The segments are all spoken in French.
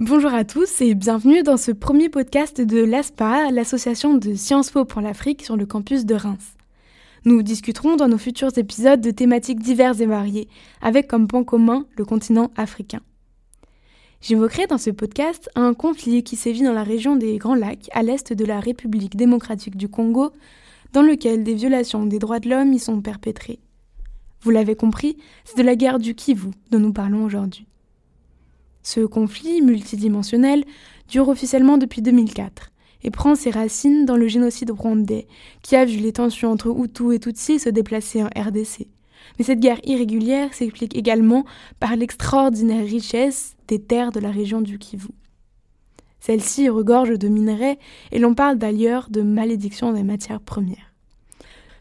Bonjour à tous et bienvenue dans ce premier podcast de l'ASPA, l'association de Sciences Po pour l'Afrique sur le campus de Reims. Nous discuterons dans nos futurs épisodes de thématiques diverses et variées, avec comme point commun le continent africain. J'évoquerai dans ce podcast un conflit qui sévit dans la région des Grands Lacs, à l'est de la République démocratique du Congo, dans lequel des violations des droits de l'homme y sont perpétrées. Vous l'avez compris, c'est de la guerre du Kivu dont nous parlons aujourd'hui. Ce conflit multidimensionnel dure officiellement depuis 2004 et prend ses racines dans le génocide rwandais, qui a vu les tensions entre Hutus et Tutsis se déplacer en RDC. Mais cette guerre irrégulière s'explique également par l'extraordinaire richesse des terres de la région du Kivu. Celle-ci regorge de minerais et l'on parle d'ailleurs de malédiction des matières premières.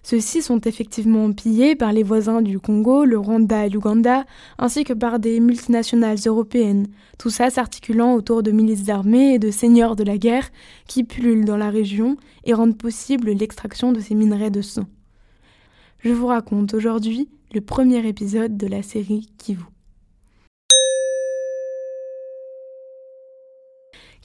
Ceux-ci sont effectivement pillés par les voisins du Congo, le Rwanda et l'Ouganda, ainsi que par des multinationales européennes, tout ça s'articulant autour de milices armées et de seigneurs de la guerre qui pullulent dans la région et rendent possible l'extraction de ces minerais de sang. Je vous raconte aujourd'hui le premier épisode de la série Kivu.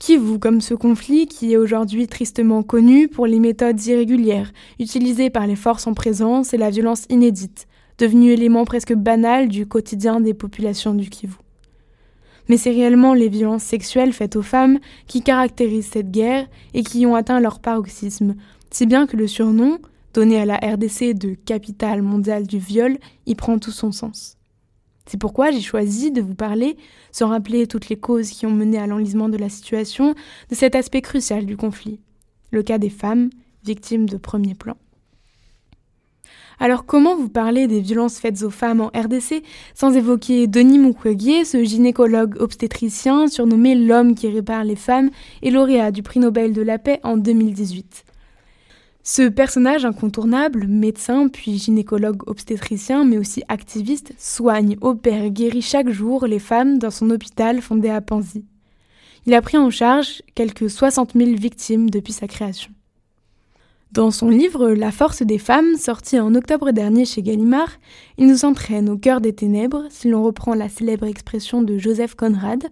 Kivu comme ce conflit qui est aujourd'hui tristement connu pour les méthodes irrégulières utilisées par les forces en présence et la violence inédite, devenue élément presque banal du quotidien des populations du Kivu. Mais c'est réellement les violences sexuelles faites aux femmes qui caractérisent cette guerre et qui ont atteint leur paroxysme, si bien que le surnom, donné à la RDC de capitale mondiale du viol, y prend tout son sens. C'est pourquoi j'ai choisi de vous parler, sans rappeler toutes les causes qui ont mené à l'enlisement de la situation, de cet aspect crucial du conflit, le cas des femmes, victimes de premier plan. Alors comment vous parler des violences faites aux femmes en RDC sans évoquer Denis Mukwege, ce gynécologue obstétricien surnommé l'homme qui répare les femmes et lauréat du prix Nobel de la paix en 2018 ce personnage incontournable, médecin puis gynécologue obstétricien, mais aussi activiste, soigne, opère, guérit chaque jour les femmes dans son hôpital fondé à Panzy. Il a pris en charge quelques 60 000 victimes depuis sa création. Dans son livre La force des femmes, sorti en octobre dernier chez Gallimard, il nous entraîne au cœur des ténèbres, si l'on reprend la célèbre expression de Joseph Conrad,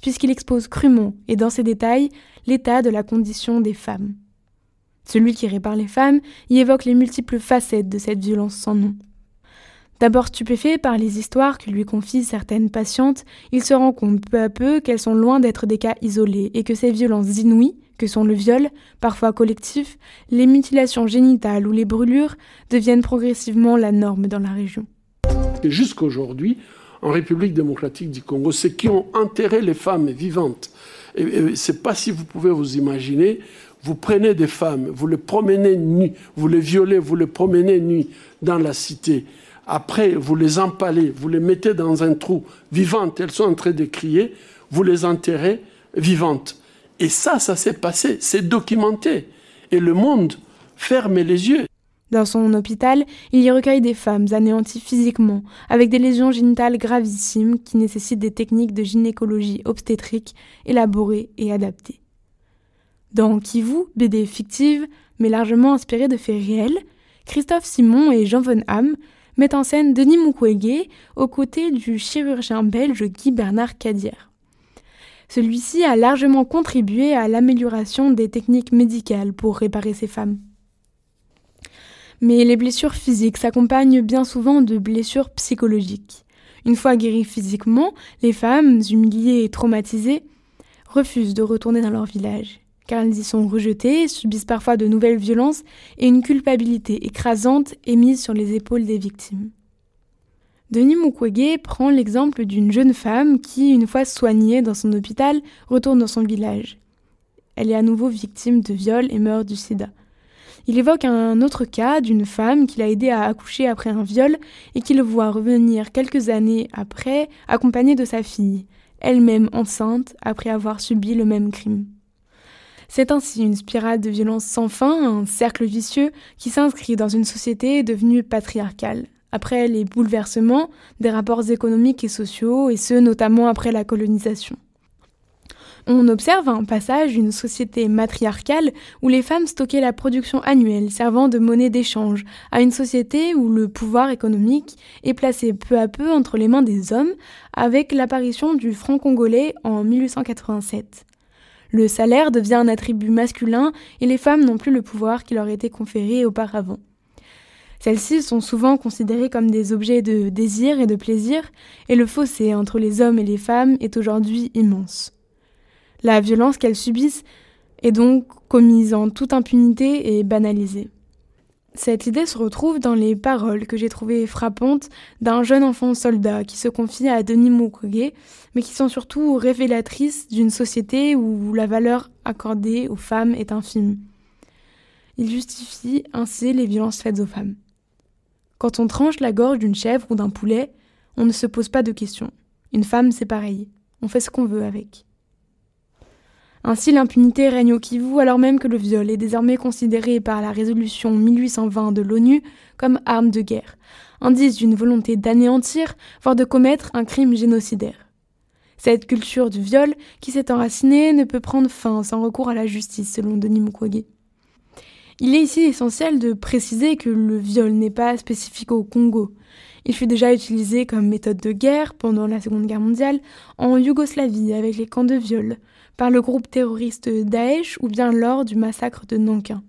puisqu'il expose crûment et dans ses détails l'état de la condition des femmes. Celui qui répare les femmes y évoque les multiples facettes de cette violence sans nom. D'abord stupéfait par les histoires que lui confient certaines patientes, il se rend compte peu à peu qu'elles sont loin d'être des cas isolés et que ces violences inouïes, que sont le viol, parfois collectif, les mutilations génitales ou les brûlures, deviennent progressivement la norme dans la région. Jusqu'aujourd'hui, en République démocratique du Congo, ceux qui ont enterré les femmes vivantes, et, c'est pas si vous pouvez vous imaginer, vous prenez des femmes, vous les promenez nues, vous les violez, vous les promenez nues dans la cité. Après, vous les empalez, vous les mettez dans un trou vivantes, elles sont en train de crier, vous les enterrez vivantes. Et ça, ça s'est passé, c'est documenté. Et le monde ferme les yeux. Dans son hôpital, il y recueille des femmes anéanties physiquement, avec des lésions génitales gravissimes qui nécessitent des techniques de gynécologie obstétrique élaborées et adaptées. Dans Kivu, BD fictive, mais largement inspirée de faits réels, Christophe Simon et Jean Von Ham mettent en scène Denis Mukwege aux côtés du chirurgien belge Guy Bernard Cadière. Celui-ci a largement contribué à l'amélioration des techniques médicales pour réparer ces femmes. Mais les blessures physiques s'accompagnent bien souvent de blessures psychologiques. Une fois guéries physiquement, les femmes, humiliées et traumatisées, refusent de retourner dans leur village car elles y sont rejetées, subissent parfois de nouvelles violences et une culpabilité écrasante est mise sur les épaules des victimes. Denis Mukwege prend l'exemple d'une jeune femme qui, une fois soignée dans son hôpital, retourne dans son village. Elle est à nouveau victime de viol et meurt du sida. Il évoque un autre cas d'une femme qu'il a aidé à accoucher après un viol et qu'il voit revenir quelques années après accompagnée de sa fille, elle-même enceinte après avoir subi le même crime. C'est ainsi une spirale de violence sans fin, un cercle vicieux qui s'inscrit dans une société devenue patriarcale. Après les bouleversements des rapports économiques et sociaux, et ce notamment après la colonisation. On observe un passage d'une société matriarcale où les femmes stockaient la production annuelle servant de monnaie d'échange à une société où le pouvoir économique est placé peu à peu entre les mains des hommes avec l'apparition du franc congolais en 1887. Le salaire devient un attribut masculin et les femmes n'ont plus le pouvoir qui leur était conféré auparavant. Celles-ci sont souvent considérées comme des objets de désir et de plaisir, et le fossé entre les hommes et les femmes est aujourd'hui immense. La violence qu'elles subissent est donc commise en toute impunité et banalisée. Cette idée se retrouve dans les paroles que j'ai trouvées frappantes d'un jeune enfant soldat qui se confie à Denis Mukwege, mais qui sont surtout révélatrices d'une société où la valeur accordée aux femmes est infime. Il justifie ainsi les violences faites aux femmes. Quand on tranche la gorge d'une chèvre ou d'un poulet, on ne se pose pas de questions. Une femme, c'est pareil. On fait ce qu'on veut avec. Ainsi, l'impunité règne au Kivu alors même que le viol est désormais considéré par la résolution 1820 de l'ONU comme arme de guerre, indice d'une volonté d'anéantir, voire de commettre un crime génocidaire. Cette culture du viol, qui s'est enracinée, ne peut prendre fin sans recours à la justice, selon Denis Mukwege. Il est ici essentiel de préciser que le viol n'est pas spécifique au Congo. Il fut déjà utilisé comme méthode de guerre pendant la Seconde Guerre mondiale en Yougoslavie avec les camps de viol, par le groupe terroriste Daesh ou bien lors du massacre de Nankin.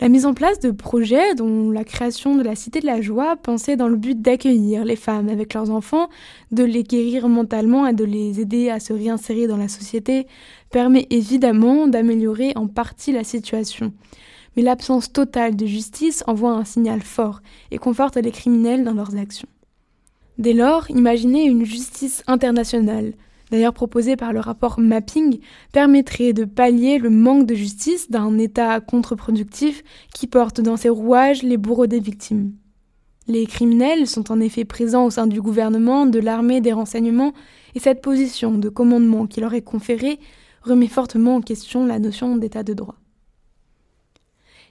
La mise en place de projets dont la création de la Cité de la Joie pensait dans le but d'accueillir les femmes avec leurs enfants, de les guérir mentalement et de les aider à se réinsérer dans la société permet évidemment d'améliorer en partie la situation. Mais l'absence totale de justice envoie un signal fort et conforte les criminels dans leurs actions. Dès lors, imaginez une justice internationale, d'ailleurs proposé par le rapport Mapping, permettrait de pallier le manque de justice d'un État contre-productif qui porte dans ses rouages les bourreaux des victimes. Les criminels sont en effet présents au sein du gouvernement, de l'armée, des renseignements, et cette position de commandement qui leur est conférée remet fortement en question la notion d'état de droit.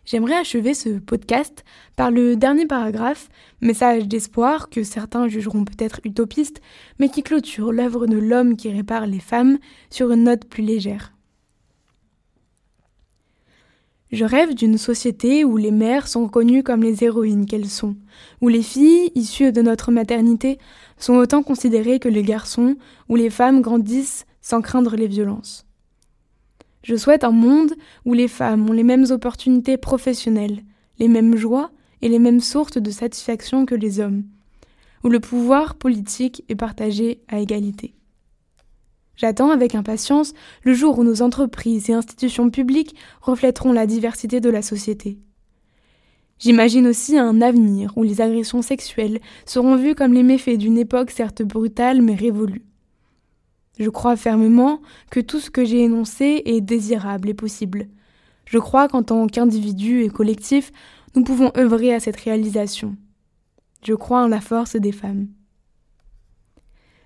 J'aimerais achever ce podcast par le dernier paragraphe, message d'espoir que certains jugeront peut-être utopiste, mais qui clôture l'œuvre de l'homme qui répare les femmes sur une note plus légère. Je rêve d'une société où les mères sont reconnues comme les héroïnes qu'elles sont, où les filles, issues de notre maternité, sont autant considérées que les garçons, où les femmes grandissent sans craindre les violences. Je souhaite un monde où les femmes ont les mêmes opportunités professionnelles, les mêmes joies et les mêmes sources de satisfaction que les hommes, où le pouvoir politique est partagé à égalité. J'attends avec impatience le jour où nos entreprises et institutions publiques reflèteront la diversité de la société. J'imagine aussi un avenir où les agressions sexuelles seront vues comme les méfaits d'une époque certes brutale mais révolue. Je crois fermement que tout ce que j'ai énoncé est désirable et possible. Je crois qu'en tant qu'individu et collectif, nous pouvons œuvrer à cette réalisation. Je crois en la force des femmes.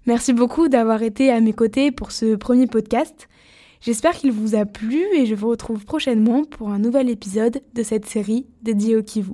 Merci beaucoup d'avoir été à mes côtés pour ce premier podcast. J'espère qu'il vous a plu et je vous retrouve prochainement pour un nouvel épisode de cette série dédiée au Kivu.